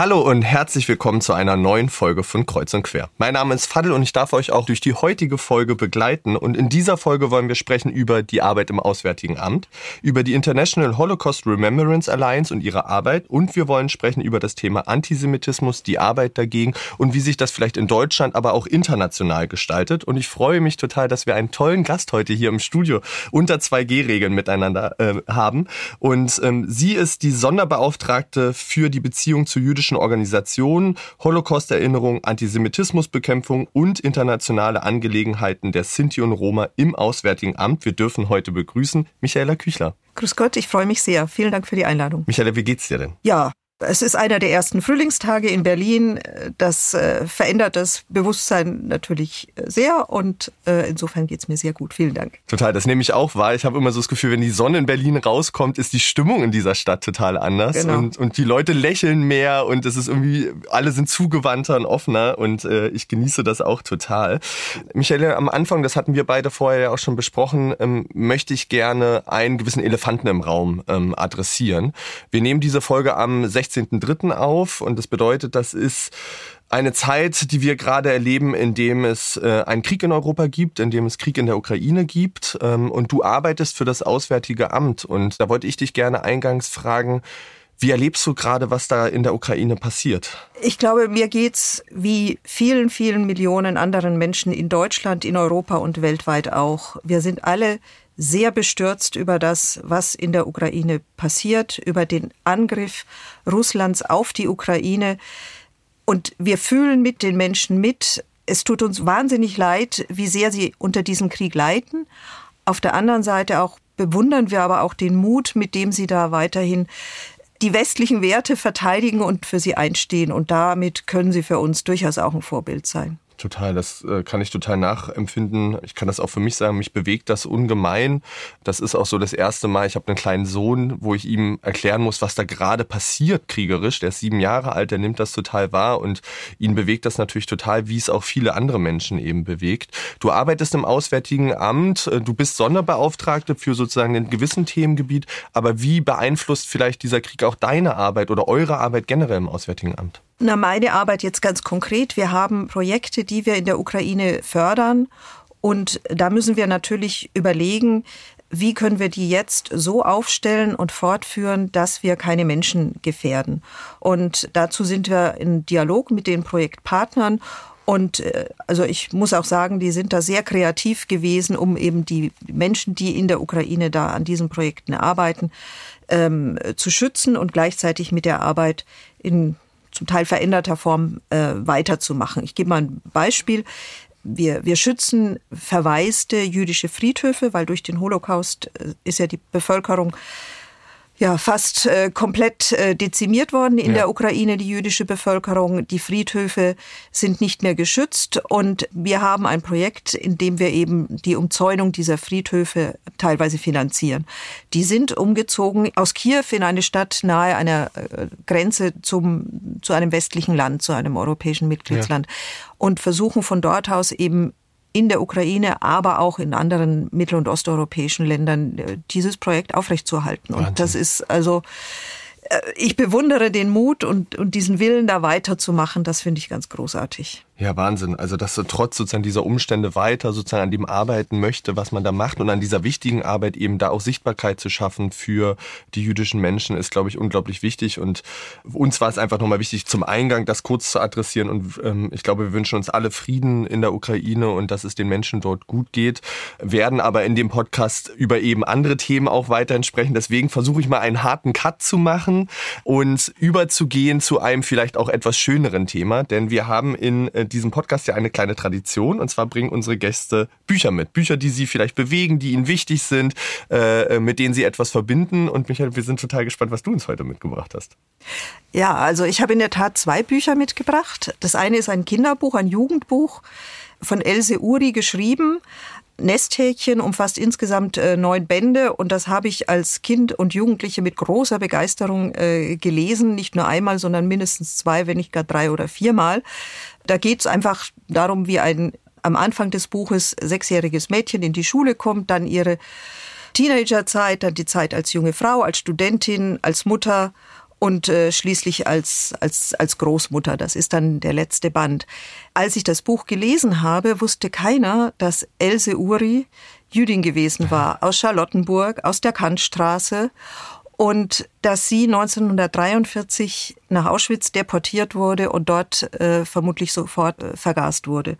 Hallo und herzlich willkommen zu einer neuen Folge von Kreuz und Quer. Mein Name ist Fadel und ich darf euch auch durch die heutige Folge begleiten. Und in dieser Folge wollen wir sprechen über die Arbeit im Auswärtigen Amt, über die International Holocaust Remembrance Alliance und ihre Arbeit. Und wir wollen sprechen über das Thema Antisemitismus, die Arbeit dagegen und wie sich das vielleicht in Deutschland, aber auch international gestaltet. Und ich freue mich total, dass wir einen tollen Gast heute hier im Studio unter 2G-Regeln miteinander äh, haben. Und ähm, sie ist die Sonderbeauftragte für die Beziehung zu jüdischen jüdischen Organisationen, Holocaust-Erinnerung, Antisemitismusbekämpfung und internationale Angelegenheiten der Sinti und Roma im Auswärtigen Amt. Wir dürfen heute begrüßen Michaela Küchler. Grüß Gott, ich freue mich sehr. Vielen Dank für die Einladung. Michaela, wie geht's dir denn? Ja, es ist einer der ersten Frühlingstage in Berlin. Das äh, verändert das Bewusstsein natürlich äh, sehr und äh, insofern geht's mir sehr gut. Vielen Dank. Total, das nehme ich auch wahr. Ich habe immer so das Gefühl, wenn die Sonne in Berlin rauskommt, ist die Stimmung in dieser Stadt total anders genau. und, und die Leute lächeln mehr und es ist irgendwie, alle sind zugewandter und offener und äh, ich genieße das auch total. Michael, am Anfang, das hatten wir beide vorher ja auch schon besprochen, ähm, möchte ich gerne einen gewissen Elefanten im Raum ähm, adressieren. Wir nehmen diese Folge am 16 16.03. auf und das bedeutet, das ist eine Zeit, die wir gerade erleben, in dem es äh, einen Krieg in Europa gibt, in dem es Krieg in der Ukraine gibt ähm, und du arbeitest für das Auswärtige Amt und da wollte ich dich gerne eingangs fragen, wie erlebst du gerade, was da in der Ukraine passiert? Ich glaube, mir geht's wie vielen, vielen Millionen anderen Menschen in Deutschland, in Europa und weltweit auch. Wir sind alle sehr bestürzt über das, was in der Ukraine passiert, über den Angriff Russlands auf die Ukraine. Und wir fühlen mit den Menschen mit. Es tut uns wahnsinnig leid, wie sehr sie unter diesem Krieg leiden. Auf der anderen Seite auch bewundern wir aber auch den Mut, mit dem sie da weiterhin die westlichen Werte verteidigen und für sie einstehen. Und damit können sie für uns durchaus auch ein Vorbild sein. Total, das äh, kann ich total nachempfinden. Ich kann das auch für mich sagen, mich bewegt das ungemein. Das ist auch so das erste Mal, ich habe einen kleinen Sohn, wo ich ihm erklären muss, was da gerade passiert kriegerisch. Der ist sieben Jahre alt, der nimmt das total wahr und ihn bewegt das natürlich total, wie es auch viele andere Menschen eben bewegt. Du arbeitest im Auswärtigen Amt, äh, du bist Sonderbeauftragte für sozusagen ein gewissen Themengebiet, aber wie beeinflusst vielleicht dieser Krieg auch deine Arbeit oder eure Arbeit generell im Auswärtigen Amt? Na, meine Arbeit jetzt ganz konkret. Wir haben Projekte, die wir in der Ukraine fördern. Und da müssen wir natürlich überlegen, wie können wir die jetzt so aufstellen und fortführen, dass wir keine Menschen gefährden. Und dazu sind wir in Dialog mit den Projektpartnern. Und äh, also ich muss auch sagen, die sind da sehr kreativ gewesen, um eben die Menschen, die in der Ukraine da an diesen Projekten arbeiten, ähm, zu schützen und gleichzeitig mit der Arbeit in zum Teil veränderter Form äh, weiterzumachen. Ich gebe mal ein Beispiel. Wir, wir schützen verwaiste jüdische Friedhöfe, weil durch den Holocaust äh, ist ja die Bevölkerung ja fast äh, komplett äh, dezimiert worden in ja. der Ukraine, die jüdische Bevölkerung. Die Friedhöfe sind nicht mehr geschützt und wir haben ein Projekt, in dem wir eben die Umzäunung dieser Friedhöfe teilweise finanzieren. Die sind umgezogen aus Kiew in eine Stadt nahe einer äh, Grenze zum, zu einem westlichen Land, zu einem europäischen Mitgliedsland ja. und versuchen von dort aus eben in der Ukraine, aber auch in anderen mittel- und osteuropäischen Ländern äh, dieses Projekt aufrechtzuerhalten. Und das ist also äh, ich bewundere den Mut und, und diesen Willen, da weiterzumachen. Das finde ich ganz großartig. Ja, Wahnsinn. Also, dass du trotz sozusagen dieser Umstände weiter sozusagen an dem arbeiten möchte, was man da macht und an dieser wichtigen Arbeit eben da auch Sichtbarkeit zu schaffen für die jüdischen Menschen, ist, glaube ich, unglaublich wichtig. Und uns war es einfach nochmal wichtig, zum Eingang das kurz zu adressieren. Und ähm, ich glaube, wir wünschen uns alle Frieden in der Ukraine und dass es den Menschen dort gut geht, werden aber in dem Podcast über eben andere Themen auch weiterhin sprechen. Deswegen versuche ich mal einen harten Cut zu machen und überzugehen zu einem vielleicht auch etwas schöneren Thema, denn wir haben in diesem Podcast ja eine kleine Tradition. Und zwar bringen unsere Gäste Bücher mit. Bücher, die sie vielleicht bewegen, die ihnen wichtig sind, äh, mit denen sie etwas verbinden. Und Michael, wir sind total gespannt, was du uns heute mitgebracht hast. Ja, also ich habe in der Tat zwei Bücher mitgebracht. Das eine ist ein Kinderbuch, ein Jugendbuch von Else Uri geschrieben Nesthäkchen umfasst insgesamt äh, neun Bände und das habe ich als Kind und Jugendliche mit großer Begeisterung äh, gelesen. Nicht nur einmal, sondern mindestens zwei, wenn nicht gar drei oder viermal. Da geht es einfach darum, wie ein am Anfang des Buches sechsjähriges Mädchen in die Schule kommt, dann ihre Teenagerzeit, dann die Zeit als junge Frau, als Studentin, als Mutter und äh, schließlich als, als, als Großmutter. Das ist dann der letzte Band. Als ich das Buch gelesen habe, wusste keiner, dass Else Uri Jüdin gewesen war, aus Charlottenburg, aus der Kantstraße und dass sie 1943 nach Auschwitz deportiert wurde und dort äh, vermutlich sofort äh, vergast wurde.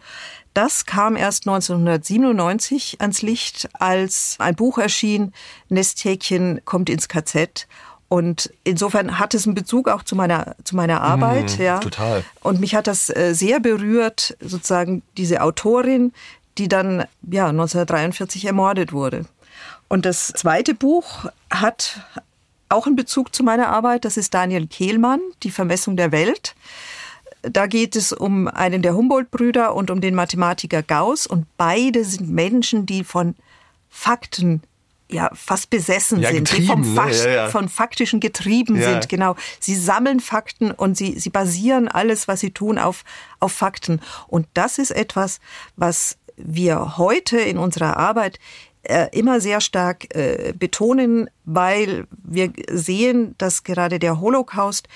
Das kam erst 1997 ans Licht, als ein Buch erschien, Nesthäkchen kommt ins KZ. Und insofern hat es einen Bezug auch zu meiner, zu meiner Arbeit. Mhm, ja. Total. Und mich hat das äh, sehr berührt, sozusagen diese Autorin, die dann ja, 1943 ermordet wurde. Und das zweite Buch hat auch einen Bezug zu meiner Arbeit. Das ist Daniel Kehlmann, Die Vermessung der Welt. Da geht es um einen der Humboldt-Brüder und um den Mathematiker Gauss. Und beide sind Menschen, die von Fakten ja fast besessen ja, sind, die vom ne? Fakt, ja, ja. von faktischen getrieben sind. Genau, sie sammeln Fakten und sie sie basieren alles, was sie tun, auf auf Fakten. Und das ist etwas, was wir heute in unserer Arbeit äh, immer sehr stark äh, betonen, weil wir sehen, dass gerade der Holocaust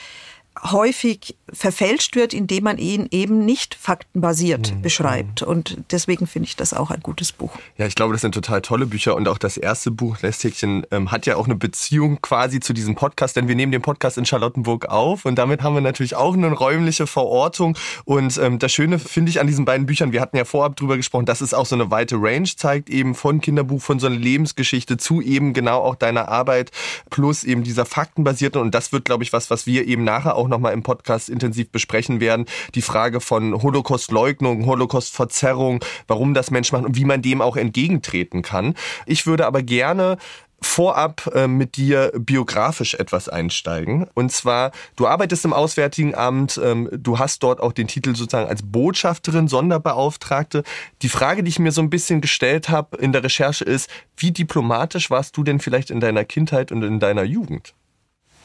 häufig verfälscht wird, indem man ihn eben nicht faktenbasiert beschreibt. Und deswegen finde ich das auch ein gutes Buch. Ja, ich glaube, das sind total tolle Bücher und auch das erste Buch, Nesthäkchen, ähm, hat ja auch eine Beziehung quasi zu diesem Podcast, denn wir nehmen den Podcast in Charlottenburg auf und damit haben wir natürlich auch eine räumliche Verortung und ähm, das Schöne finde ich an diesen beiden Büchern, wir hatten ja vorab drüber gesprochen, dass es auch so eine weite Range zeigt, eben von Kinderbuch, von so einer Lebensgeschichte zu eben genau auch deiner Arbeit plus eben dieser faktenbasierten und das wird, glaube ich, was, was wir eben nachher auch nochmal im Podcast intensiv besprechen werden, die Frage von Holocaustleugnung, Holocaustverzerrung, warum das Menschen machen und wie man dem auch entgegentreten kann. Ich würde aber gerne vorab äh, mit dir biografisch etwas einsteigen. Und zwar, du arbeitest im Auswärtigen Amt, ähm, du hast dort auch den Titel sozusagen als Botschafterin, Sonderbeauftragte. Die Frage, die ich mir so ein bisschen gestellt habe in der Recherche ist, wie diplomatisch warst du denn vielleicht in deiner Kindheit und in deiner Jugend?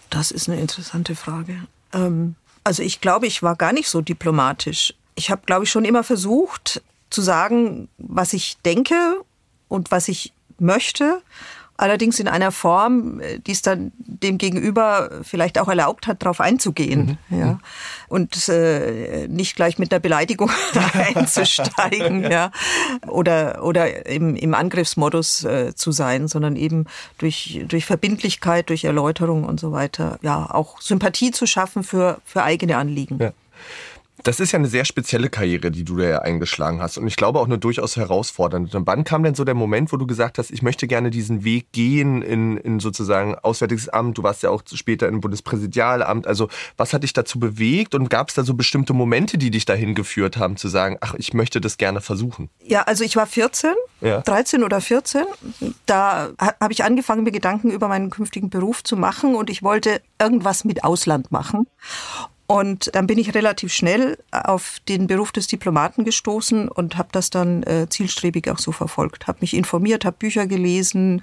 Das ist eine interessante Frage. Ähm, also ich glaube, ich war gar nicht so diplomatisch. Ich habe, glaube ich, schon immer versucht zu sagen, was ich denke und was ich möchte. Allerdings in einer Form, äh, die es dann dem Gegenüber vielleicht auch erlaubt hat, darauf einzugehen. Ja. Und äh, nicht gleich mit einer Beleidigung einzusteigen, ja. Oder, oder im, im Angriffsmodus äh, zu sein, sondern eben durch, durch Verbindlichkeit, durch Erläuterung und so weiter, ja, auch Sympathie zu schaffen für, für eigene Anliegen. Ja. Das ist ja eine sehr spezielle Karriere, die du da ja eingeschlagen hast. Und ich glaube auch eine durchaus herausfordernde. Und wann kam denn so der Moment, wo du gesagt hast, ich möchte gerne diesen Weg gehen in, in sozusagen Auswärtiges Amt? Du warst ja auch später im Bundespräsidialamt. Also was hat dich dazu bewegt? Und gab es da so bestimmte Momente, die dich dahin geführt haben, zu sagen, ach, ich möchte das gerne versuchen? Ja, also ich war 14, Ja. 13 oder 14. Da ha- habe ich angefangen, mir Gedanken über meinen künftigen Beruf zu machen und ich wollte irgendwas mit Ausland machen. Und dann bin ich relativ schnell auf den Beruf des Diplomaten gestoßen und habe das dann äh, zielstrebig auch so verfolgt. Habe mich informiert, habe Bücher gelesen,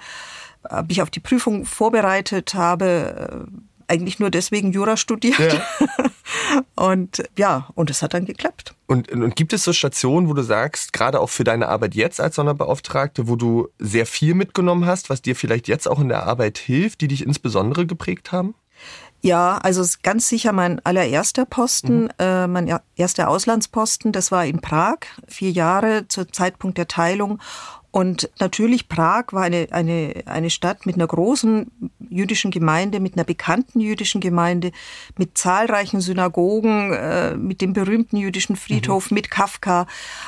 habe mich auf die Prüfung vorbereitet, habe äh, eigentlich nur deswegen Jura studiert. und ja, und es hat dann geklappt. Und, und gibt es so Stationen, wo du sagst, gerade auch für deine Arbeit jetzt als Sonderbeauftragte, wo du sehr viel mitgenommen hast, was dir vielleicht jetzt auch in der Arbeit hilft, die dich insbesondere geprägt haben? Ja, also es ist ganz sicher mein allererster Posten, äh, mein er- erster Auslandsposten, das war in Prag, vier Jahre zum Zeitpunkt der Teilung. Und natürlich, Prag war eine, eine, eine Stadt mit einer großen jüdischen Gemeinde, mit einer bekannten jüdischen Gemeinde, mit zahlreichen Synagogen, äh, mit dem berühmten jüdischen Friedhof, mit Kafka.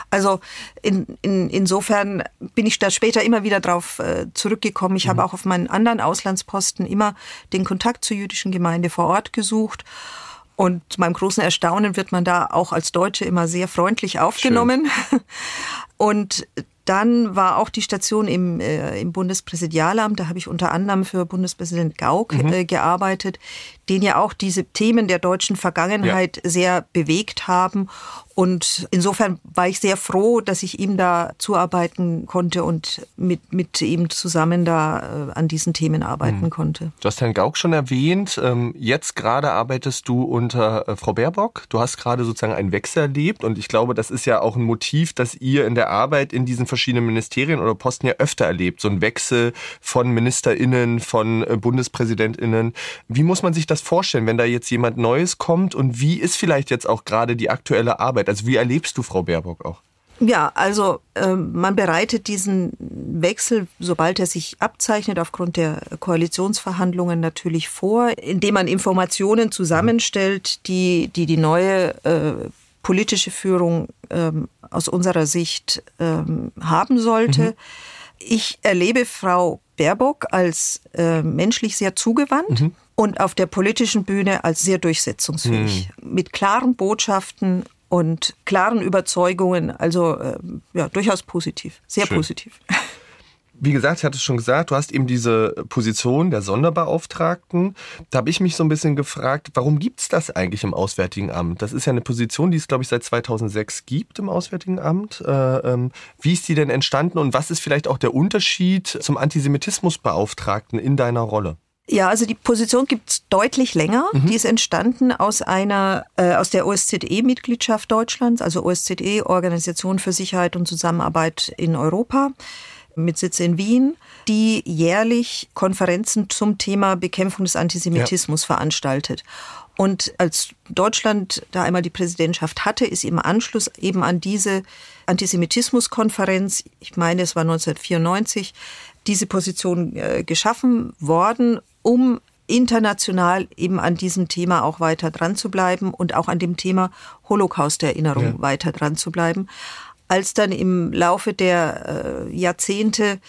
Also in, in, insofern bin ich da später immer wieder drauf äh, zurückgekommen. Ich habe auch auf meinen anderen Auslandsposten immer den Kontakt zur jüdischen Gemeinde vor Ort gesucht. Und zu meinem großen Erstaunen wird man da auch als Deutsche immer sehr freundlich aufgenommen. Und dann war auch die Station im, äh, im Bundespräsidialamt. Da habe ich unter anderem für Bundespräsident Gauck äh, gearbeitet, den ja auch diese Themen der deutschen Vergangenheit sehr bewegt haben. Und insofern war ich sehr froh, dass ich ihm da zuarbeiten konnte und mit, mit ihm zusammen da äh, an diesen Themen arbeiten mhm. konnte. Du hast Herrn Gauck schon erwähnt. Ähm, jetzt gerade arbeitest du unter äh, Frau Baerbock. Du hast gerade sozusagen einen Wechsel erlebt und ich glaube, das ist ja auch ein Motiv, das ihr in der Arbeit in diesen verschiedenen Ministerien oder Posten ja öfter erlebt. So ein Wechsel von MinisterInnen, von äh, BundespräsidentInnen. Wie muss man sich das vorstellen, wenn da jetzt jemand Neues kommt und wie ist vielleicht jetzt auch gerade die aktuelle Arbeit? Also wie erlebst du Frau Baerbock auch? Ja, also äh, man bereitet diesen Wechsel, sobald er sich abzeichnet, aufgrund der Koalitionsverhandlungen natürlich vor, indem man Informationen zusammenstellt, die die, die neue äh, politische Führung ähm, aus unserer Sicht ähm, haben sollte. Mhm. Ich erlebe Frau Baerbock als äh, menschlich sehr zugewandt. Mhm. Und auf der politischen Bühne als sehr durchsetzungsfähig. Mhm. Mit klaren Botschaften und klaren Überzeugungen. Also äh, ja, durchaus positiv, sehr Schön. positiv. Wie gesagt, ich hatte es schon gesagt, du hast eben diese Position der Sonderbeauftragten. Da habe ich mich so ein bisschen gefragt, warum gibt es das eigentlich im Auswärtigen Amt? Das ist ja eine Position, die es, glaube ich, seit 2006 gibt im Auswärtigen Amt. Äh, ähm, wie ist die denn entstanden und was ist vielleicht auch der Unterschied zum Antisemitismusbeauftragten in deiner Rolle? Ja, also die Position gibt's deutlich länger. Mhm. Die ist entstanden aus einer äh, aus der OSZE-Mitgliedschaft Deutschlands, also OSZE Organisation für Sicherheit und Zusammenarbeit in Europa mit Sitz in Wien, die jährlich Konferenzen zum Thema Bekämpfung des Antisemitismus ja. veranstaltet. Und als Deutschland da einmal die Präsidentschaft hatte, ist im Anschluss eben an diese Antisemitismuskonferenz, ich meine, es war 1994, diese Position äh, geschaffen worden um international eben an diesem Thema auch weiter dran zu bleiben und auch an dem Thema Holocaust-Erinnerung ja. weiter dran zu bleiben. Als dann im Laufe der äh, Jahrzehnte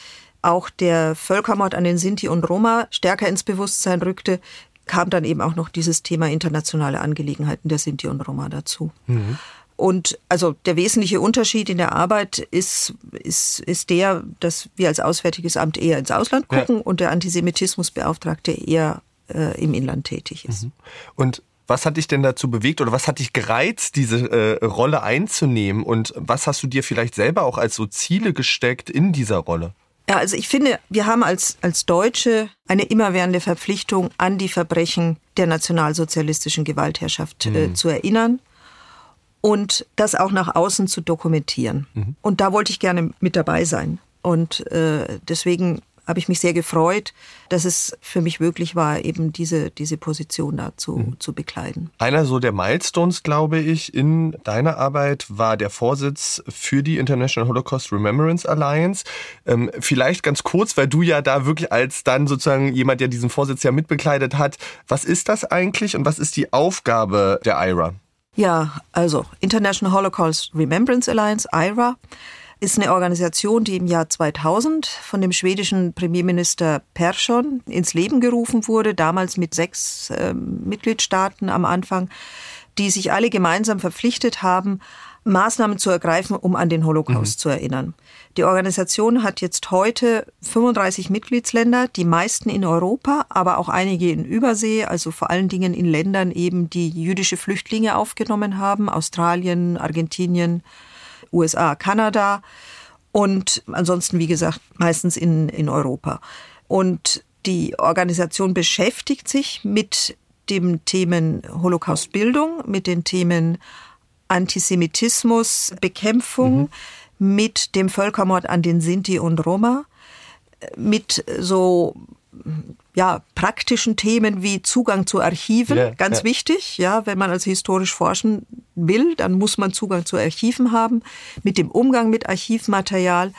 auch der Völkermord an den Sinti und Roma stärker ins Bewusstsein rückte, kam dann eben auch noch dieses Thema internationale Angelegenheiten der Sinti und Roma dazu. Mhm. Und also der wesentliche Unterschied in der Arbeit ist, ist, ist der, dass wir als Auswärtiges Amt eher ins Ausland gucken ja. und der Antisemitismusbeauftragte eher äh, im Inland tätig ist. Mhm. Und was hat dich denn dazu bewegt oder was hat dich gereizt, diese äh, Rolle einzunehmen? Und was hast du dir vielleicht selber auch als so Ziele gesteckt in dieser Rolle? Ja, also ich finde, wir haben als, als Deutsche eine immerwährende Verpflichtung, an die Verbrechen der nationalsozialistischen Gewaltherrschaft äh, mhm. zu erinnern und das auch nach außen zu dokumentieren. Mhm. Und da wollte ich gerne mit dabei sein. Und äh, deswegen habe ich mich sehr gefreut, dass es für mich möglich war, eben diese, diese Position da zu, mhm. zu bekleiden. Einer so der Milestones, glaube ich, in deiner Arbeit war der Vorsitz für die International Holocaust Remembrance Alliance. Ähm, vielleicht ganz kurz, weil du ja da wirklich als dann sozusagen jemand, der diesen Vorsitz ja mitbekleidet hat, was ist das eigentlich und was ist die Aufgabe der IRA? Ja, also International Holocaust Remembrance Alliance, IRA, ist eine Organisation, die im Jahr 2000 von dem schwedischen Premierminister Persson ins Leben gerufen wurde, damals mit sechs äh, Mitgliedstaaten am Anfang, die sich alle gemeinsam verpflichtet haben, Maßnahmen zu ergreifen, um an den Holocaust mhm. zu erinnern. Die Organisation hat jetzt heute 35 Mitgliedsländer, die meisten in Europa, aber auch einige in Übersee, also vor allen Dingen in Ländern eben, die jüdische Flüchtlinge aufgenommen haben, Australien, Argentinien, USA, Kanada und ansonsten, wie gesagt, meistens in, in Europa. Und die Organisation beschäftigt sich mit dem Themen Holocaustbildung, mit den Themen Antisemitismus, Bekämpfung, mhm. mit dem Völkermord an den Sinti und Roma, mit so ja, praktischen Themen wie Zugang zu Archiven, ja, ganz ja. wichtig. Ja, wenn man also historisch forschen will, dann muss man Zugang zu Archiven haben, mit dem Umgang mit Archivmaterial.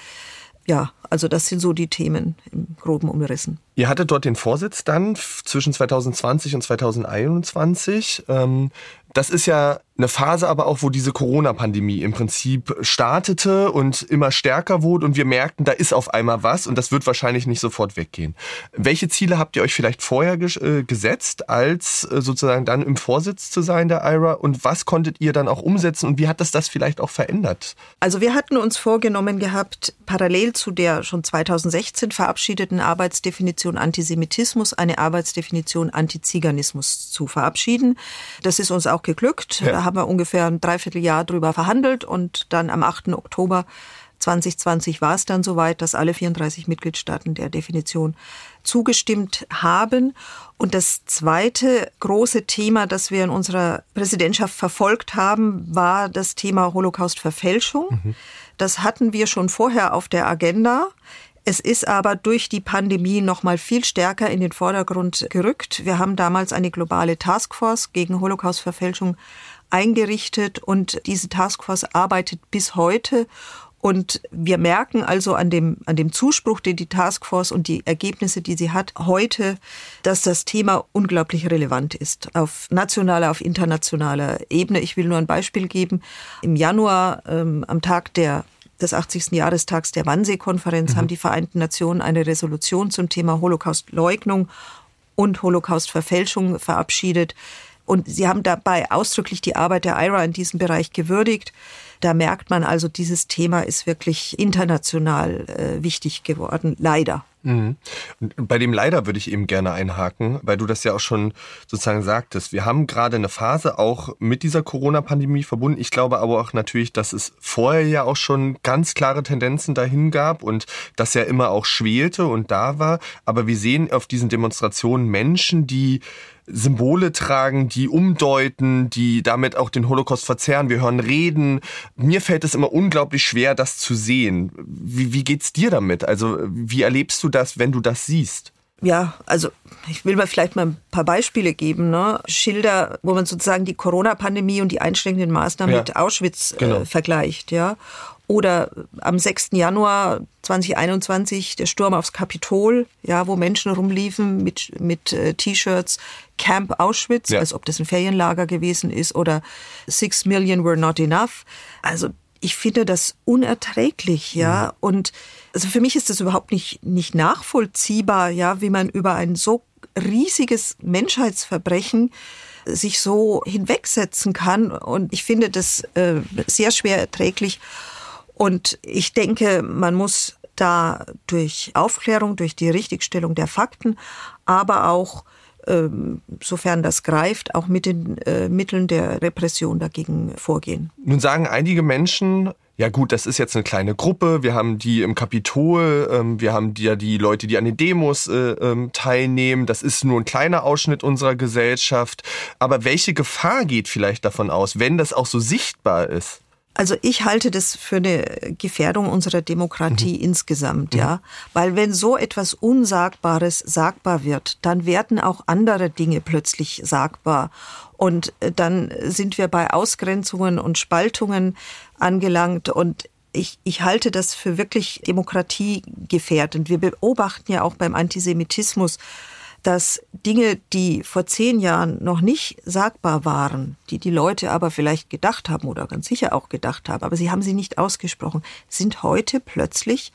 Ja, also das sind so die Themen im groben umrissen. Ihr hattet dort den Vorsitz dann zwischen 2020 und 2021. Ähm, das ist ja eine Phase aber auch, wo diese Corona-Pandemie im Prinzip startete und immer stärker wurde und wir merkten, da ist auf einmal was und das wird wahrscheinlich nicht sofort weggehen. Welche Ziele habt ihr euch vielleicht vorher äh, gesetzt, als äh, sozusagen dann im Vorsitz zu sein der IRA und was konntet ihr dann auch umsetzen und wie hat das das vielleicht auch verändert? Also wir hatten uns vorgenommen gehabt, parallel zu der schon 2016 verabschiedeten Arbeitsdefinition Antisemitismus eine Arbeitsdefinition Antiziganismus zu verabschieden. Das ist uns auch geglückt. Ja. Haben wir ungefähr ein Dreivierteljahr drüber verhandelt und dann am 8. Oktober 2020 war es dann soweit, dass alle 34 Mitgliedstaaten der Definition zugestimmt haben. Und das zweite große Thema, das wir in unserer Präsidentschaft verfolgt haben, war das Thema Holocaust-Verfälschung. Mhm. Das hatten wir schon vorher auf der Agenda. Es ist aber durch die Pandemie noch mal viel stärker in den Vordergrund gerückt. Wir haben damals eine globale Taskforce gegen Holocaust-Verfälschung eingerichtet und diese Taskforce arbeitet bis heute und wir merken also an dem, an dem Zuspruch, den die Taskforce und die Ergebnisse, die sie hat, heute, dass das Thema unglaublich relevant ist. Auf nationaler, auf internationaler Ebene. Ich will nur ein Beispiel geben. Im Januar, ähm, am Tag der des 80. Jahrestags der Wannsee-Konferenz mhm. haben die Vereinten Nationen eine Resolution zum Thema Holocaust-Leugnung und Holocaust-Verfälschung verabschiedet. Und sie haben dabei ausdrücklich die Arbeit der IRA in diesem Bereich gewürdigt. Da merkt man also, dieses Thema ist wirklich international äh, wichtig geworden, leider. Mhm. Bei dem leider würde ich eben gerne einhaken, weil du das ja auch schon sozusagen sagtest. Wir haben gerade eine Phase auch mit dieser Corona-Pandemie verbunden. Ich glaube aber auch natürlich, dass es vorher ja auch schon ganz klare Tendenzen dahin gab und das ja immer auch schwelte und da war. Aber wir sehen auf diesen Demonstrationen Menschen, die Symbole tragen, die umdeuten, die damit auch den Holocaust verzerren. Wir hören Reden. Mir fällt es immer unglaublich schwer, das zu sehen. Wie, wie geht's dir damit? Also, wie erlebst du das, wenn du das siehst? Ja, also ich will mal vielleicht mal ein paar Beispiele geben. Ne? Schilder, wo man sozusagen die Corona-Pandemie und die einschränkenden Maßnahmen ja, mit Auschwitz äh, genau. vergleicht. Ja? Oder am 6. Januar 2021 der Sturm aufs Kapitol, ja, wo Menschen rumliefen mit, mit äh, T-Shirts Camp Auschwitz, ja. als ob das ein Ferienlager gewesen ist, oder Six Million were not enough. Also ich finde das unerträglich, ja. Mhm. Und also für mich ist das überhaupt nicht, nicht nachvollziehbar, ja, wie man über ein so riesiges Menschheitsverbrechen sich so hinwegsetzen kann. Und ich finde das äh, sehr schwer erträglich. Und ich denke, man muss da durch Aufklärung, durch die Richtigstellung der Fakten, aber auch sofern das greift, auch mit den äh, Mitteln der Repression dagegen vorgehen. Nun sagen einige Menschen, ja gut, das ist jetzt eine kleine Gruppe, wir haben die im Kapitol, ähm, wir haben ja die Leute, die an den Demos äh, ähm, teilnehmen, das ist nur ein kleiner Ausschnitt unserer Gesellschaft. Aber welche Gefahr geht vielleicht davon aus, wenn das auch so sichtbar ist? Also ich halte das für eine Gefährdung unserer Demokratie mhm. insgesamt, ja. Mhm. Weil wenn so etwas Unsagbares sagbar wird, dann werden auch andere Dinge plötzlich sagbar. Und äh, dann sind wir bei Ausgrenzungen und Spaltungen angelangt und ich, ich halte das für wirklich demokratiegefährdend. Wir beobachten ja auch beim Antisemitismus, dass Dinge, die vor zehn Jahren noch nicht sagbar waren, die die Leute aber vielleicht gedacht haben oder ganz sicher auch gedacht haben, aber sie haben sie nicht ausgesprochen, sind heute plötzlich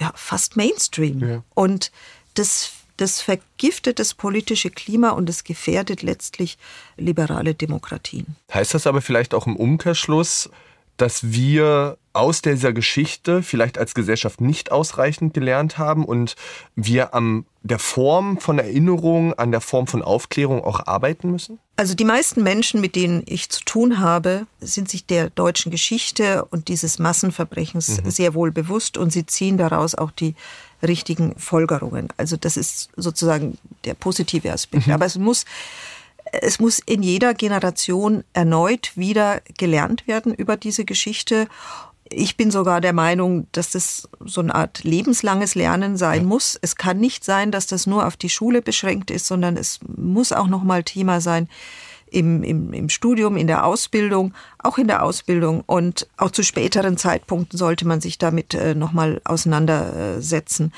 ja, fast Mainstream. Ja. Und das, das vergiftet das politische Klima und es gefährdet letztlich liberale Demokratien. Heißt das aber vielleicht auch im Umkehrschluss, dass wir aus dieser Geschichte vielleicht als Gesellschaft nicht ausreichend gelernt haben und wir an der Form von Erinnerung, an der Form von Aufklärung auch arbeiten müssen? Also die meisten Menschen, mit denen ich zu tun habe, sind sich der deutschen Geschichte und dieses Massenverbrechens mhm. sehr wohl bewusst und sie ziehen daraus auch die richtigen Folgerungen. Also das ist sozusagen der positive Aspekt. Mhm. Aber es muss es muss in jeder Generation erneut wieder gelernt werden über diese Geschichte. Ich bin sogar der Meinung, dass das so eine Art lebenslanges Lernen sein muss. Es kann nicht sein, dass das nur auf die Schule beschränkt ist, sondern es muss auch noch mal Thema sein im, im, im Studium, in der Ausbildung, auch in der Ausbildung und auch zu späteren Zeitpunkten sollte man sich damit äh, noch mal auseinandersetzen.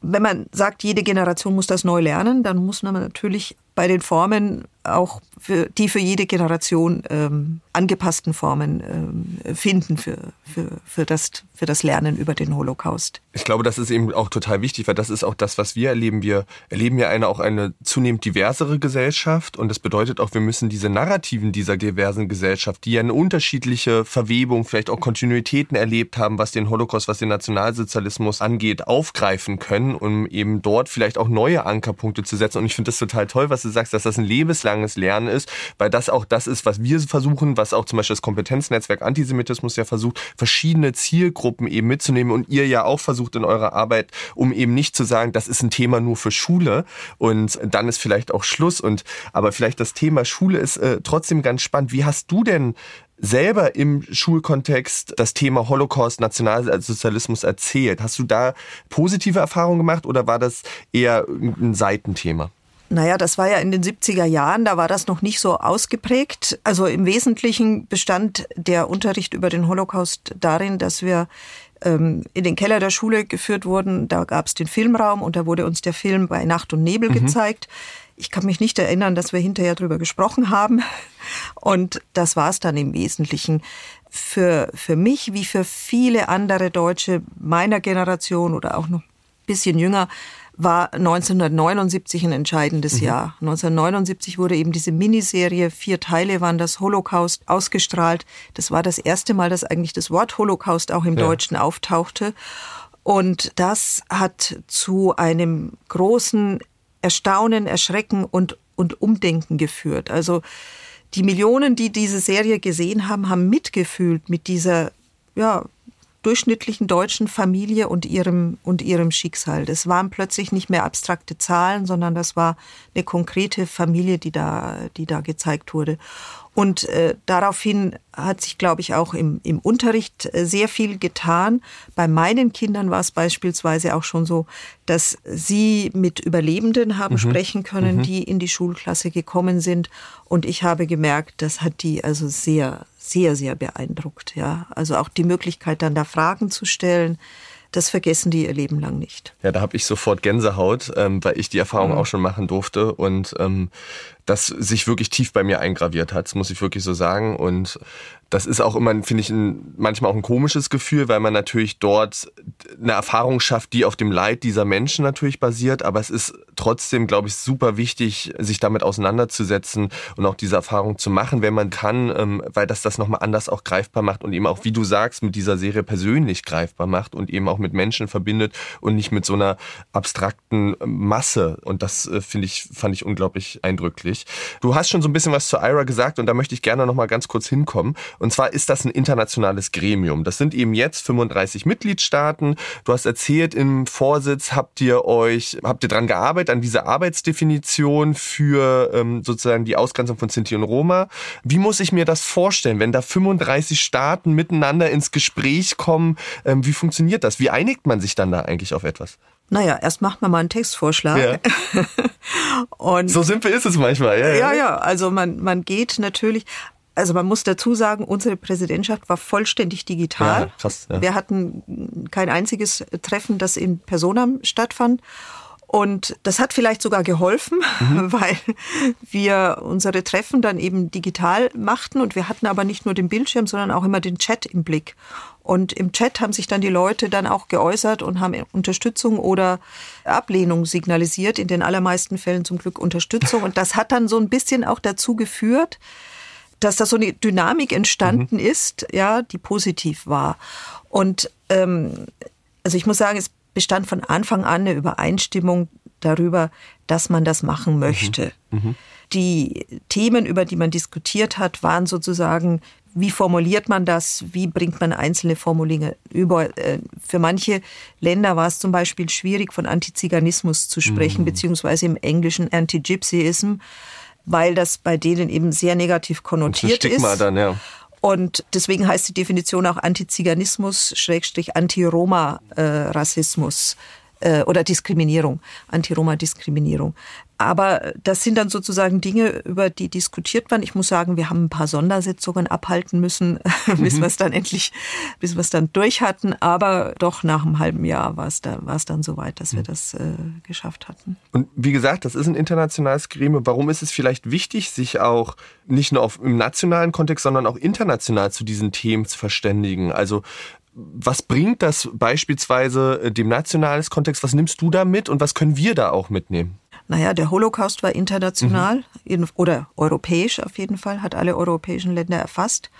Wenn man sagt, jede Generation muss das neu lernen, dann muss man natürlich bei den Formen auch für die für jede Generation ähm, angepassten Formen ähm, finden für, für, für, das, für das Lernen über den Holocaust. Ich glaube, das ist eben auch total wichtig, weil das ist auch das, was wir erleben. Wir erleben ja eine, auch eine zunehmend diversere Gesellschaft und das bedeutet auch, wir müssen diese Narrativen dieser diversen Gesellschaft, die ja eine unterschiedliche Verwebung, vielleicht auch Kontinuitäten erlebt haben, was den Holocaust, was den Nationalsozialismus angeht, aufgreifen können, um eben dort vielleicht auch neue Ankerpunkte zu setzen. Und ich finde das total toll, was du sagst, dass das ein lebenslanges lebenslanges Lernen ist, weil das auch das ist, was wir versuchen, was auch zum Beispiel das Kompetenznetzwerk Antisemitismus ja versucht, verschiedene Zielgruppen eben mitzunehmen und ihr ja auch versucht in eurer Arbeit, um eben nicht zu sagen, das ist ein Thema nur für Schule und dann ist vielleicht auch Schluss und aber vielleicht das Thema Schule ist äh, trotzdem ganz spannend. Wie hast du denn selber im Schulkontext das Thema Holocaust, Nationalsozialismus erzählt? Hast du da positive Erfahrungen gemacht oder war das eher ein Seitenthema? Naja, das war ja in den 70er Jahren, da war das noch nicht so ausgeprägt. Also im Wesentlichen bestand der Unterricht über den Holocaust darin, dass wir ähm, in den Keller der Schule geführt wurden. Da gab es den Filmraum und da wurde uns der Film bei Nacht und Nebel mhm. gezeigt. Ich kann mich nicht erinnern, dass wir hinterher darüber gesprochen haben. Und das war es dann im Wesentlichen. Für, für mich wie für viele andere Deutsche meiner Generation oder auch noch ein bisschen jünger war 1979 ein entscheidendes mhm. Jahr. 1979 wurde eben diese Miniserie, vier Teile waren das Holocaust, ausgestrahlt. Das war das erste Mal, dass eigentlich das Wort Holocaust auch im ja. Deutschen auftauchte. Und das hat zu einem großen Erstaunen, Erschrecken und, und Umdenken geführt. Also die Millionen, die diese Serie gesehen haben, haben mitgefühlt mit dieser ja, durchschnittlichen deutschen Familie und ihrem, und ihrem Schicksal. Das waren plötzlich nicht mehr abstrakte Zahlen, sondern das war eine konkrete Familie, die da, die da gezeigt wurde. Und äh, daraufhin hat sich, glaube ich, auch im, im Unterricht äh, sehr viel getan. Bei meinen Kindern war es beispielsweise auch schon so, dass sie mit Überlebenden haben mhm. sprechen können, mhm. die in die Schulklasse gekommen sind. Und ich habe gemerkt, das hat die also sehr, sehr, sehr beeindruckt. Ja, also auch die Möglichkeit, dann da Fragen zu stellen das vergessen die ihr Leben lang nicht. Ja, da habe ich sofort Gänsehaut, ähm, weil ich die Erfahrung mhm. auch schon machen durfte und ähm, das sich wirklich tief bei mir eingraviert hat, das muss ich wirklich so sagen. Und das ist auch immer, finde ich, ein, manchmal auch ein komisches Gefühl, weil man natürlich dort eine Erfahrung schafft, die auf dem Leid dieser Menschen natürlich basiert. Aber es ist trotzdem, glaube ich, super wichtig, sich damit auseinanderzusetzen und auch diese Erfahrung zu machen, wenn man kann, ähm, weil das das nochmal anders auch greifbar macht und eben auch, wie du sagst, mit dieser Serie persönlich greifbar macht und eben auch mit Menschen verbindet und nicht mit so einer abstrakten Masse. Und das äh, finde ich, fand ich unglaublich eindrücklich. Du hast schon so ein bisschen was zu IRA gesagt und da möchte ich gerne nochmal ganz kurz hinkommen. Und zwar ist das ein internationales Gremium. Das sind eben jetzt 35 Mitgliedstaaten. Du hast erzählt, im Vorsitz habt ihr euch, habt ihr dran gearbeitet, an dieser Arbeitsdefinition für ähm, sozusagen die Ausgrenzung von Sinti und Roma. Wie muss ich mir das vorstellen, wenn da 35 Staaten miteinander ins Gespräch kommen? Ähm, wie funktioniert das? Wie einigt man sich dann da eigentlich auf etwas? Naja, erst macht man mal einen Textvorschlag. Ja. und so simpel ist es manchmal. Ja, ja, ja. ja also man, man geht natürlich, also man muss dazu sagen, unsere Präsidentschaft war vollständig digital. Ja, krass, ja. Wir hatten kein einziges Treffen, das in Personam stattfand. Und das hat vielleicht sogar geholfen, mhm. weil wir unsere Treffen dann eben digital machten und wir hatten aber nicht nur den Bildschirm, sondern auch immer den Chat im Blick. Und im Chat haben sich dann die Leute dann auch geäußert und haben Unterstützung oder Ablehnung signalisiert. In den allermeisten Fällen zum Glück Unterstützung. Und das hat dann so ein bisschen auch dazu geführt, dass da so eine Dynamik entstanden mhm. ist, ja, die positiv war. Und ähm, also ich muss sagen, es bestand von Anfang an eine Übereinstimmung darüber, dass man das machen mhm. möchte. Mhm. Die Themen, über die man diskutiert hat, waren sozusagen, wie formuliert man das, wie bringt man einzelne Formulierungen über. Äh, für manche Länder war es zum Beispiel schwierig, von Antiziganismus zu sprechen, mhm. beziehungsweise im Englischen Anti-Gypsyism weil das bei denen eben sehr negativ konnotiert ist. Dann, ja. Und deswegen heißt die Definition auch Antiziganismus, Schrägstrich Anti-Roma-Rassismus äh, oder Diskriminierung, Anti-Roma-Diskriminierung. Aber das sind dann sozusagen Dinge, über die diskutiert man. Ich muss sagen, wir haben ein paar Sondersitzungen abhalten müssen, bis mhm. wir es dann endlich, bis wir es dann durch hatten. Aber doch nach einem halben Jahr war es, da, war es dann soweit, dass wir mhm. das äh, geschafft hatten. Und wie gesagt, das ist ein internationales Gremium. Warum ist es vielleicht wichtig, sich auch nicht nur auf, im nationalen Kontext, sondern auch international zu diesen Themen zu verständigen? Also was bringt das beispielsweise äh, dem nationalen Kontext? Was nimmst du da mit und was können wir da auch mitnehmen? Naja, der Holocaust war international mhm. oder europäisch auf jeden Fall, hat alle europäischen Länder erfasst.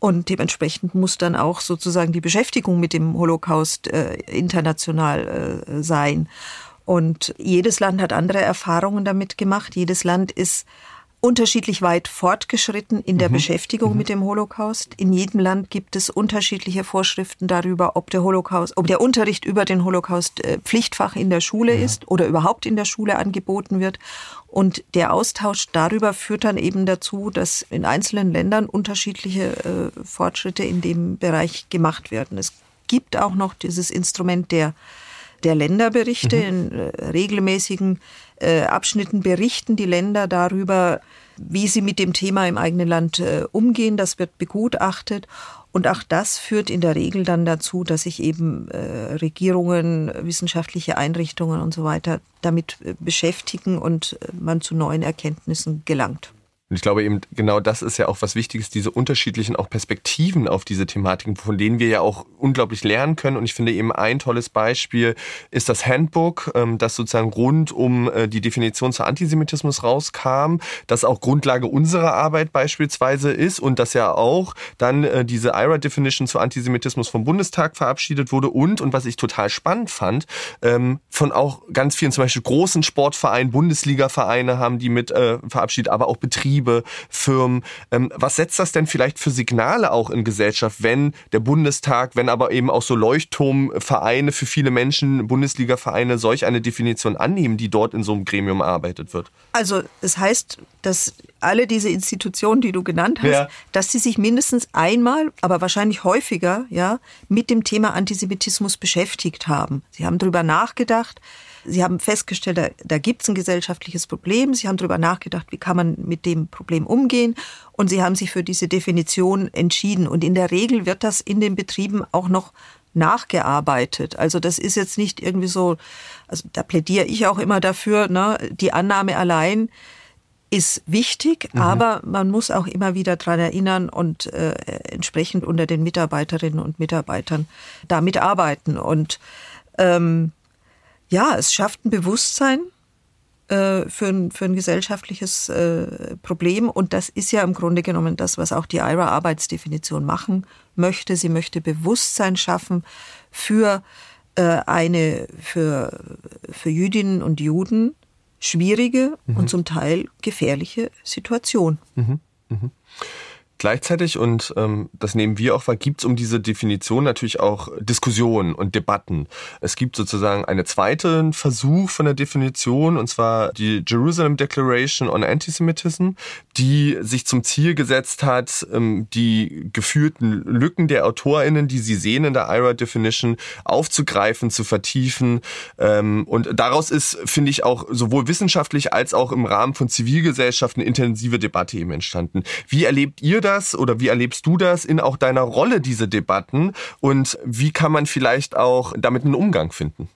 Und dementsprechend muss dann auch sozusagen die Beschäftigung mit dem Holocaust äh, international äh, sein. Und jedes Land hat andere Erfahrungen damit gemacht. Jedes Land ist unterschiedlich weit fortgeschritten in der mhm. Beschäftigung mhm. mit dem Holocaust. In jedem Land gibt es unterschiedliche Vorschriften darüber, ob der Holocaust, ob der Unterricht über den Holocaust äh, Pflichtfach in der Schule ja. ist oder überhaupt in der Schule angeboten wird. Und der Austausch darüber führt dann eben dazu, dass in einzelnen Ländern unterschiedliche äh, Fortschritte in dem Bereich gemacht werden. Es gibt auch noch dieses Instrument der der Länderberichte. Mhm. In äh, regelmäßigen äh, Abschnitten berichten die Länder darüber, wie sie mit dem Thema im eigenen Land äh, umgehen. Das wird begutachtet. Und auch das führt in der Regel dann dazu, dass sich eben äh, Regierungen, wissenschaftliche Einrichtungen und so weiter damit äh, beschäftigen und äh, man zu neuen Erkenntnissen gelangt. Und ich glaube eben, genau das ist ja auch was Wichtiges, diese unterschiedlichen auch Perspektiven auf diese Thematiken, von denen wir ja auch unglaublich lernen können. Und ich finde eben ein tolles Beispiel ist das Handbook, ähm, das sozusagen rund um äh, die Definition zu Antisemitismus rauskam, das auch Grundlage unserer Arbeit beispielsweise ist und das ja auch dann äh, diese IRA-Definition zu Antisemitismus vom Bundestag verabschiedet wurde und, und was ich total spannend fand, ähm, von auch ganz vielen zum Beispiel großen Sportvereinen, Bundesliga-Vereine haben die mit äh, verabschiedet, aber auch Betriebe Betriebe, Firmen. Ähm, was setzt das denn vielleicht für Signale auch in Gesellschaft, wenn der Bundestag, wenn aber eben auch so Leuchtturmvereine für viele Menschen, Bundesliga-Vereine, solch eine Definition annehmen, die dort in so einem Gremium erarbeitet wird? Also es heißt, dass alle diese Institutionen, die du genannt hast, ja. dass sie sich mindestens einmal, aber wahrscheinlich häufiger, ja, mit dem Thema Antisemitismus beschäftigt haben. Sie haben darüber nachgedacht, Sie haben festgestellt, da, da gibt es ein gesellschaftliches Problem. Sie haben darüber nachgedacht, wie kann man mit dem Problem umgehen. Und Sie haben sich für diese Definition entschieden. Und in der Regel wird das in den Betrieben auch noch nachgearbeitet. Also das ist jetzt nicht irgendwie so, also da plädiere ich auch immer dafür, ne, die Annahme allein ist wichtig, mhm. aber man muss auch immer wieder dran erinnern und äh, entsprechend unter den Mitarbeiterinnen und Mitarbeitern damit arbeiten. Und ähm, ja, es schafft ein Bewusstsein äh, für, ein, für ein gesellschaftliches äh, Problem. Und das ist ja im Grunde genommen das, was auch die IRA-Arbeitsdefinition machen möchte. Sie möchte Bewusstsein schaffen für äh, eine, für, für Jüdinnen und Juden schwierige mhm. und zum Teil gefährliche Situation. Mhm. Mhm. Gleichzeitig, und ähm, das nehmen wir auch wahr, gibt es um diese Definition natürlich auch Diskussionen und Debatten. Es gibt sozusagen einen zweiten Versuch von der Definition, und zwar die Jerusalem Declaration on Antisemitism, die sich zum Ziel gesetzt hat, ähm, die geführten Lücken der AutorInnen, die sie sehen in der IRA Definition, aufzugreifen, zu vertiefen. Ähm, und daraus ist, finde ich, auch sowohl wissenschaftlich als auch im Rahmen von Zivilgesellschaft eine intensive Debatte eben entstanden. Wie erlebt ihr das? Das oder wie erlebst du das in auch deiner Rolle, diese Debatten? Und wie kann man vielleicht auch damit einen Umgang finden?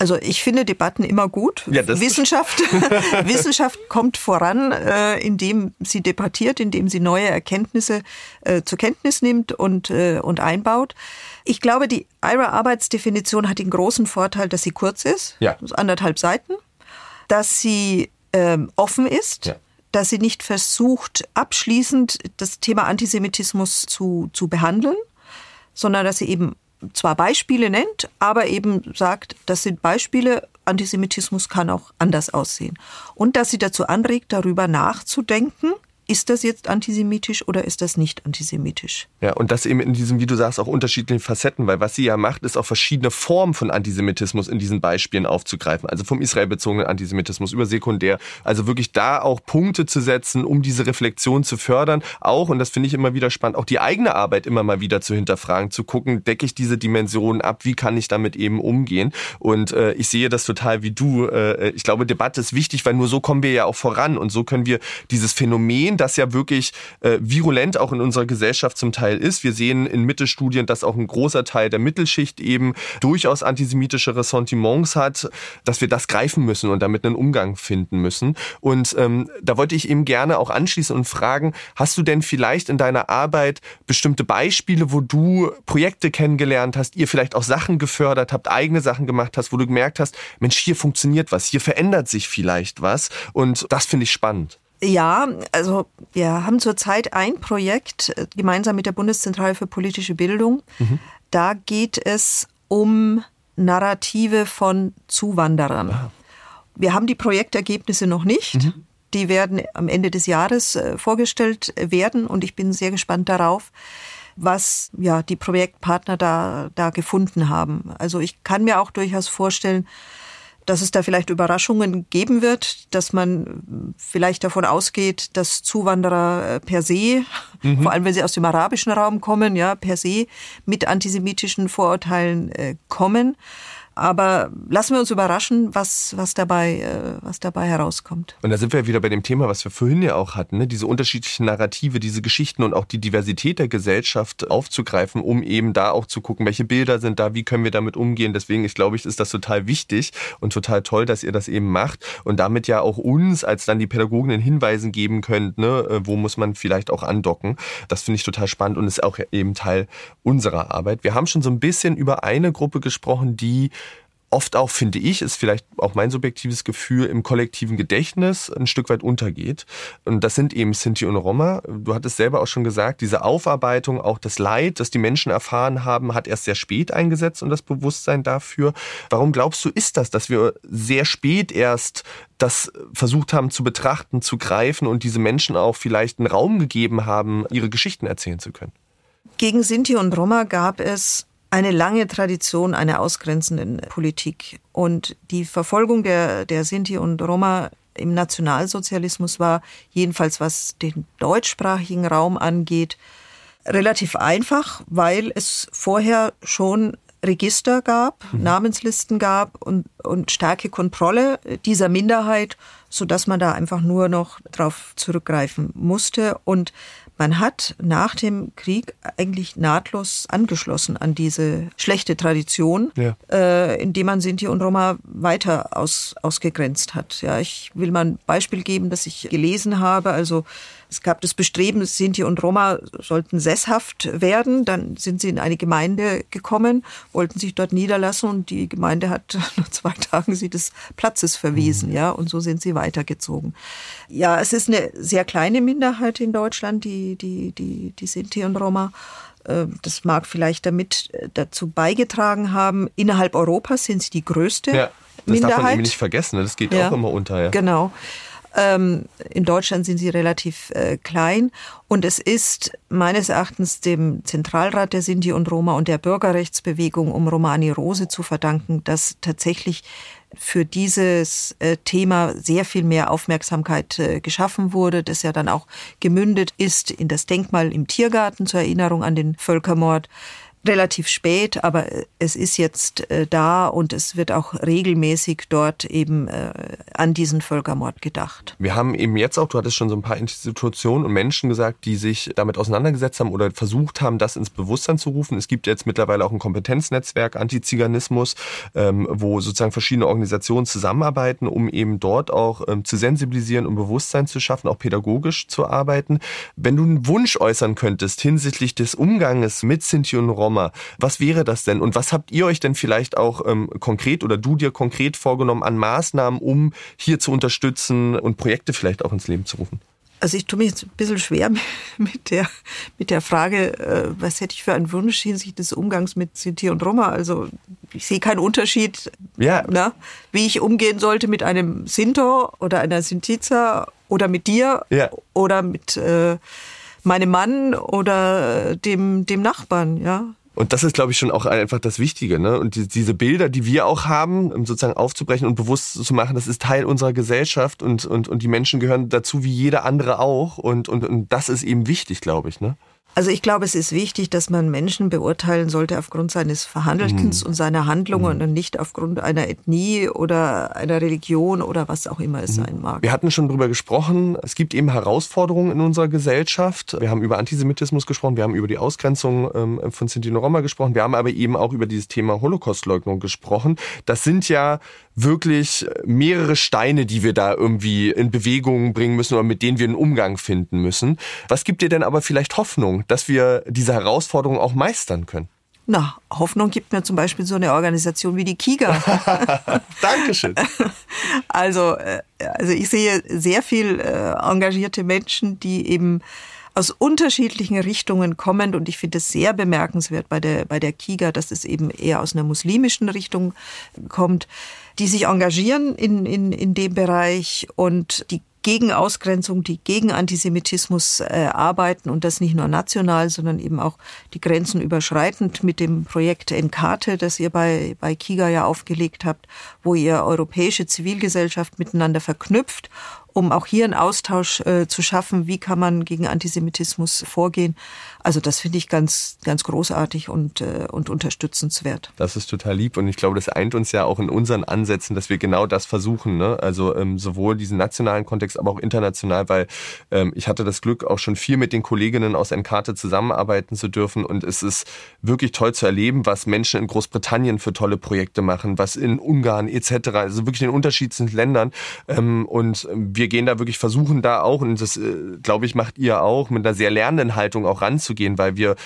Also ich finde Debatten immer gut. Ja, Wissenschaft, Wissenschaft kommt voran, äh, indem sie debattiert, indem sie neue Erkenntnisse äh, zur Kenntnis nimmt und, äh, und einbaut. Ich glaube, die IRA-Arbeitsdefinition hat den großen Vorteil, dass sie kurz ist, ja. anderthalb Seiten, dass sie ähm, offen ist. Ja dass sie nicht versucht, abschließend das Thema Antisemitismus zu, zu behandeln, sondern dass sie eben zwar Beispiele nennt, aber eben sagt, das sind Beispiele, Antisemitismus kann auch anders aussehen. Und dass sie dazu anregt, darüber nachzudenken, ist das jetzt antisemitisch oder ist das nicht antisemitisch? Ja, und das eben in diesem, wie du sagst, auch unterschiedlichen Facetten, weil was sie ja macht, ist auch verschiedene Formen von Antisemitismus in diesen Beispielen aufzugreifen. Also vom israelbezogenen Antisemitismus über sekundär. Also wirklich da auch Punkte zu setzen, um diese Reflexion zu fördern. Auch, und das finde ich immer wieder spannend, auch die eigene Arbeit immer mal wieder zu hinterfragen, zu gucken, decke ich diese Dimensionen ab, wie kann ich damit eben umgehen? Und äh, ich sehe das total wie du. Äh, ich glaube, Debatte ist wichtig, weil nur so kommen wir ja auch voran und so können wir dieses Phänomen, das ja wirklich äh, virulent auch in unserer Gesellschaft zum Teil ist. Wir sehen in Mittelstudien, dass auch ein großer Teil der Mittelschicht eben durchaus antisemitische Ressentiments hat, dass wir das greifen müssen und damit einen Umgang finden müssen. Und ähm, da wollte ich eben gerne auch anschließen und fragen, hast du denn vielleicht in deiner Arbeit bestimmte Beispiele, wo du Projekte kennengelernt hast, ihr vielleicht auch Sachen gefördert habt, eigene Sachen gemacht hast, wo du gemerkt hast, Mensch, hier funktioniert was, hier verändert sich vielleicht was und das finde ich spannend. Ja, also wir haben zurzeit ein Projekt äh, gemeinsam mit der Bundeszentrale für politische Bildung. Mhm. Da geht es um Narrative von Zuwanderern. Aha. Wir haben die Projektergebnisse noch nicht. Mhm. Die werden am Ende des Jahres äh, vorgestellt werden und ich bin sehr gespannt darauf, was ja die Projektpartner da, da gefunden haben. Also ich kann mir auch durchaus vorstellen, dass es da vielleicht Überraschungen geben wird, dass man vielleicht davon ausgeht, dass Zuwanderer äh, per se, mhm. vor allem wenn sie aus dem arabischen Raum kommen, ja, per se mit antisemitischen Vorurteilen äh, kommen. Aber lassen wir uns überraschen, was, was, dabei, äh, was dabei herauskommt. Und da sind wir wieder bei dem Thema, was wir vorhin ja auch hatten, ne? diese unterschiedlichen Narrative, diese Geschichten und auch die Diversität der Gesellschaft aufzugreifen, um eben da auch zu gucken, welche Bilder sind da, wie können wir damit umgehen. Deswegen, ich glaube, ist das total wichtig und total toll, dass ihr das eben macht und damit ja auch uns als dann die Pädagogen Hinweisen geben könnt, ne? Äh, wo muss man vielleicht auch andocken. Das finde ich total spannend und ist auch eben Teil unserer Arbeit. Wir haben schon so ein bisschen über eine Gruppe gesprochen, die oft auch, finde ich, ist vielleicht auch mein subjektives Gefühl, im kollektiven Gedächtnis ein Stück weit untergeht. Und das sind eben Sinti und Roma. Du hattest selber auch schon gesagt, diese Aufarbeitung, auch das Leid, das die Menschen erfahren haben, hat erst sehr spät eingesetzt und das Bewusstsein dafür. Warum glaubst du, ist das, dass wir sehr spät erst das versucht haben zu betrachten, zu greifen und diese Menschen auch vielleicht einen Raum gegeben haben, ihre Geschichten erzählen zu können? Gegen Sinti und Roma gab es eine lange Tradition einer ausgrenzenden Politik. Und die Verfolgung der, der Sinti und Roma im Nationalsozialismus war, jedenfalls was den deutschsprachigen Raum angeht, relativ einfach, weil es vorher schon Register gab, mhm. Namenslisten gab und, und starke Kontrolle dieser Minderheit, so dass man da einfach nur noch drauf zurückgreifen musste. Und man hat nach dem Krieg eigentlich nahtlos angeschlossen an diese schlechte Tradition, ja. äh, indem man Sinti und Roma weiter aus, ausgegrenzt hat. Ja, ich will mal ein Beispiel geben, das ich gelesen habe. Also es gab das Bestreben, Sinti und Roma sollten sesshaft werden. Dann sind sie in eine Gemeinde gekommen, wollten sich dort niederlassen und die Gemeinde hat nach zwei Tagen sie des Platzes verwiesen, mhm. ja, und so sind sie weitergezogen. Ja, es ist eine sehr kleine Minderheit in Deutschland, die, die, die, die Sinti und Roma. Äh, das mag vielleicht damit äh, dazu beigetragen haben. Innerhalb Europas sind sie die größte ja, das Minderheit. Das darf man eben nicht vergessen. Ne? Das geht ja, auch immer unter. Ja. Genau. Ähm, in Deutschland sind sie relativ äh, klein. Und es ist meines Erachtens dem Zentralrat der Sinti und Roma und der Bürgerrechtsbewegung um Romani Rose zu verdanken, dass tatsächlich für dieses äh, Thema sehr viel mehr Aufmerksamkeit äh, geschaffen wurde, das ja dann auch gemündet ist in das Denkmal im Tiergarten zur Erinnerung an den Völkermord relativ spät, aber es ist jetzt äh, da und es wird auch regelmäßig dort eben äh, an diesen Völkermord gedacht. Wir haben eben jetzt auch, du hattest schon so ein paar Institutionen und Menschen gesagt, die sich damit auseinandergesetzt haben oder versucht haben, das ins Bewusstsein zu rufen. Es gibt jetzt mittlerweile auch ein Kompetenznetzwerk Antiziganismus, ähm, wo sozusagen verschiedene Organisationen zusammenarbeiten, um eben dort auch ähm, zu sensibilisieren und Bewusstsein zu schaffen, auch pädagogisch zu arbeiten. Wenn du einen Wunsch äußern könntest hinsichtlich des Umganges mit Sinti und Roma, Sommer. Was wäre das denn? Und was habt ihr euch denn vielleicht auch ähm, konkret oder du dir konkret vorgenommen an Maßnahmen, um hier zu unterstützen und Projekte vielleicht auch ins Leben zu rufen? Also ich tue mich jetzt ein bisschen schwer mit der, mit der Frage, äh, was hätte ich für einen Wunsch hinsichtlich des Umgangs mit Sinti und Roma. Also ich sehe keinen Unterschied, ja. na, wie ich umgehen sollte mit einem Sinto oder einer Sintiza oder mit dir ja. oder mit äh, meinem Mann oder dem, dem Nachbarn. Ja, und das ist, glaube ich, schon auch einfach das Wichtige. Ne? Und die, diese Bilder, die wir auch haben, sozusagen aufzubrechen und bewusst zu machen, das ist Teil unserer Gesellschaft und, und, und die Menschen gehören dazu wie jeder andere auch. Und, und, und das ist eben wichtig, glaube ich. Ne? Also ich glaube, es ist wichtig, dass man Menschen beurteilen sollte aufgrund seines Verhandelns mhm. und seiner Handlungen mhm. und nicht aufgrund einer Ethnie oder einer Religion oder was auch immer es mhm. sein mag. Wir hatten schon darüber gesprochen, es gibt eben Herausforderungen in unserer Gesellschaft. Wir haben über Antisemitismus gesprochen, wir haben über die Ausgrenzung ähm, von Sinti und Roma gesprochen, wir haben aber eben auch über dieses Thema Holocaustleugnung gesprochen. Das sind ja wirklich mehrere Steine, die wir da irgendwie in Bewegung bringen müssen oder mit denen wir einen Umgang finden müssen. Was gibt dir denn aber vielleicht Hoffnung, dass wir diese Herausforderung auch meistern können? Na, Hoffnung gibt mir zum Beispiel so eine Organisation wie die KIGA. Dankeschön. Also, äh, also ich sehe sehr viel äh, engagierte Menschen, die eben aus unterschiedlichen Richtungen kommen und ich finde es sehr bemerkenswert bei der, bei der KIGA, dass es eben eher aus einer muslimischen Richtung kommt, die sich engagieren in, in, in dem Bereich und die gegen Ausgrenzung, die gegen Antisemitismus äh, arbeiten und das nicht nur national, sondern eben auch die Grenzen überschreitend mit dem Projekt Enkate, das ihr bei, bei Kiga ja aufgelegt habt, wo ihr europäische Zivilgesellschaft miteinander verknüpft um auch hier einen Austausch äh, zu schaffen, wie kann man gegen Antisemitismus vorgehen. Also das finde ich ganz, ganz großartig und, äh, und unterstützenswert. Das ist total lieb und ich glaube, das eint uns ja auch in unseren Ansätzen, dass wir genau das versuchen. Ne? Also ähm, sowohl diesen nationalen Kontext, aber auch international, weil ähm, ich hatte das Glück, auch schon viel mit den Kolleginnen aus Enkarte zusammenarbeiten zu dürfen und es ist wirklich toll zu erleben, was Menschen in Großbritannien für tolle Projekte machen, was in Ungarn etc., also wirklich in den unterschiedlichsten Ländern ähm, und wir wir gehen da wirklich versuchen da auch, und das äh, glaube ich macht ihr auch, mit einer sehr lernenden Haltung auch ranzugehen, weil wir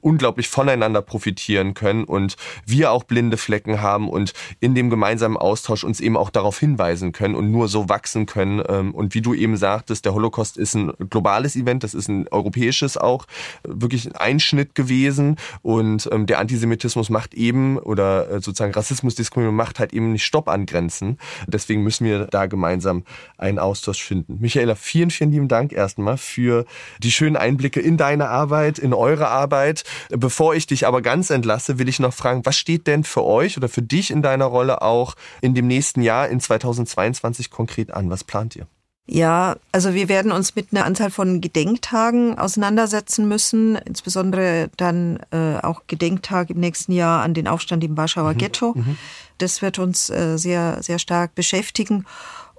unglaublich voneinander profitieren können und wir auch blinde Flecken haben und in dem gemeinsamen Austausch uns eben auch darauf hinweisen können und nur so wachsen können. Ähm, und wie du eben sagtest, der Holocaust ist ein globales Event, das ist ein europäisches auch, wirklich ein Einschnitt gewesen und ähm, der Antisemitismus macht eben oder äh, sozusagen Rassismus, Diskriminierung macht halt eben nicht Stopp an Grenzen. Deswegen müssen wir da gemeinsam einen Austausch finden. Michaela, vielen, vielen lieben Dank erstmal für die schönen Einblicke in deine Arbeit, in eure Arbeit. Bevor ich dich aber ganz entlasse, will ich noch fragen, was steht denn für euch oder für dich in deiner Rolle auch in dem nächsten Jahr, in 2022 konkret an? Was plant ihr? Ja, also wir werden uns mit einer Anzahl von Gedenktagen auseinandersetzen müssen, insbesondere dann äh, auch Gedenktag im nächsten Jahr an den Aufstand im Warschauer mhm. Ghetto. Mhm. Das wird uns äh, sehr, sehr stark beschäftigen.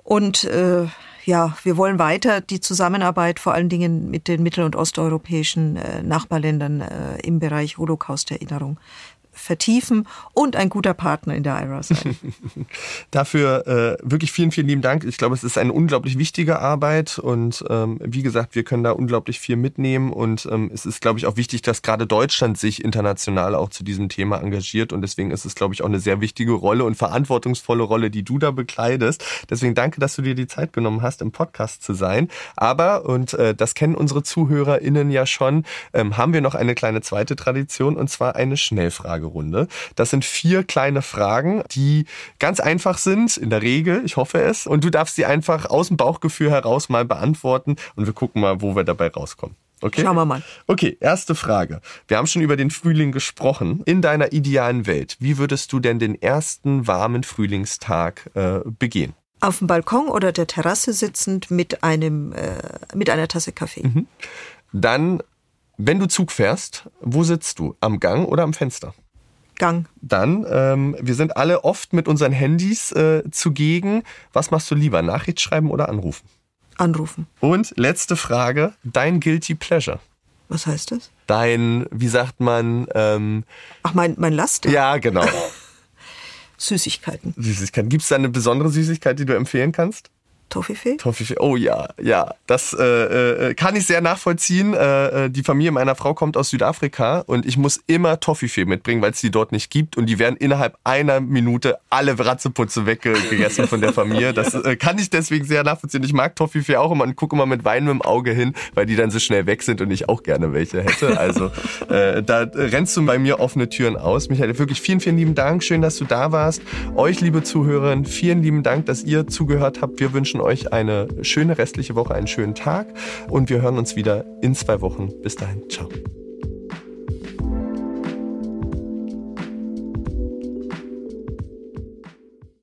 Und äh, ja, wir wollen weiter die Zusammenarbeit vor allen Dingen mit den mittel- und osteuropäischen äh, Nachbarländern äh, im Bereich Holocaust-Erinnerung vertiefen und ein guter Partner in der IRA sein. Dafür äh, wirklich vielen, vielen lieben Dank. Ich glaube, es ist eine unglaublich wichtige Arbeit und ähm, wie gesagt, wir können da unglaublich viel mitnehmen und ähm, es ist, glaube ich, auch wichtig, dass gerade Deutschland sich international auch zu diesem Thema engagiert und deswegen ist es, glaube ich, auch eine sehr wichtige Rolle und verantwortungsvolle Rolle, die du da bekleidest. Deswegen danke, dass du dir die Zeit genommen hast, im Podcast zu sein. Aber, und äh, das kennen unsere ZuhörerInnen ja schon, ähm, haben wir noch eine kleine zweite Tradition und zwar eine Schnellfrage. Fragerunde. Das sind vier kleine Fragen, die ganz einfach sind, in der Regel, ich hoffe es. Und du darfst sie einfach aus dem Bauchgefühl heraus mal beantworten und wir gucken mal, wo wir dabei rauskommen. Okay? Schauen wir mal. Okay, erste Frage. Wir haben schon über den Frühling gesprochen. In deiner idealen Welt, wie würdest du denn den ersten warmen Frühlingstag äh, begehen? Auf dem Balkon oder der Terrasse sitzend mit einem äh, mit einer Tasse Kaffee. Mhm. Dann, wenn du Zug fährst, wo sitzt du? Am Gang oder am Fenster? Gang. Dann, ähm, wir sind alle oft mit unseren Handys äh, zugegen. Was machst du lieber, Nachricht schreiben oder anrufen? Anrufen. Und letzte Frage, dein Guilty Pleasure. Was heißt das? Dein, wie sagt man? Ähm, Ach, mein, mein Laster? Ja, genau. Süßigkeiten. Süßigkeiten. Gibt es da eine besondere Süßigkeit, die du empfehlen kannst? Toffifee? Toffifee, oh ja, ja. Das äh, äh, kann ich sehr nachvollziehen. Äh, äh, die Familie meiner Frau kommt aus Südafrika und ich muss immer Toffifee mitbringen, weil es die dort nicht gibt. Und die werden innerhalb einer Minute alle Ratzeputze weggegessen von der Familie. Das äh, kann ich deswegen sehr nachvollziehen. Ich mag Toffifee auch immer und gucke immer mit Wein im Auge hin, weil die dann so schnell weg sind und ich auch gerne welche hätte. Also äh, da rennst du bei mir offene Türen aus. Michael, wirklich vielen, vielen lieben Dank. Schön, dass du da warst. Euch, liebe Zuhörerinnen, vielen lieben Dank, dass ihr zugehört habt. Wir wünschen wünschen euch eine schöne restliche Woche, einen schönen Tag und wir hören uns wieder in zwei Wochen. Bis dahin, ciao.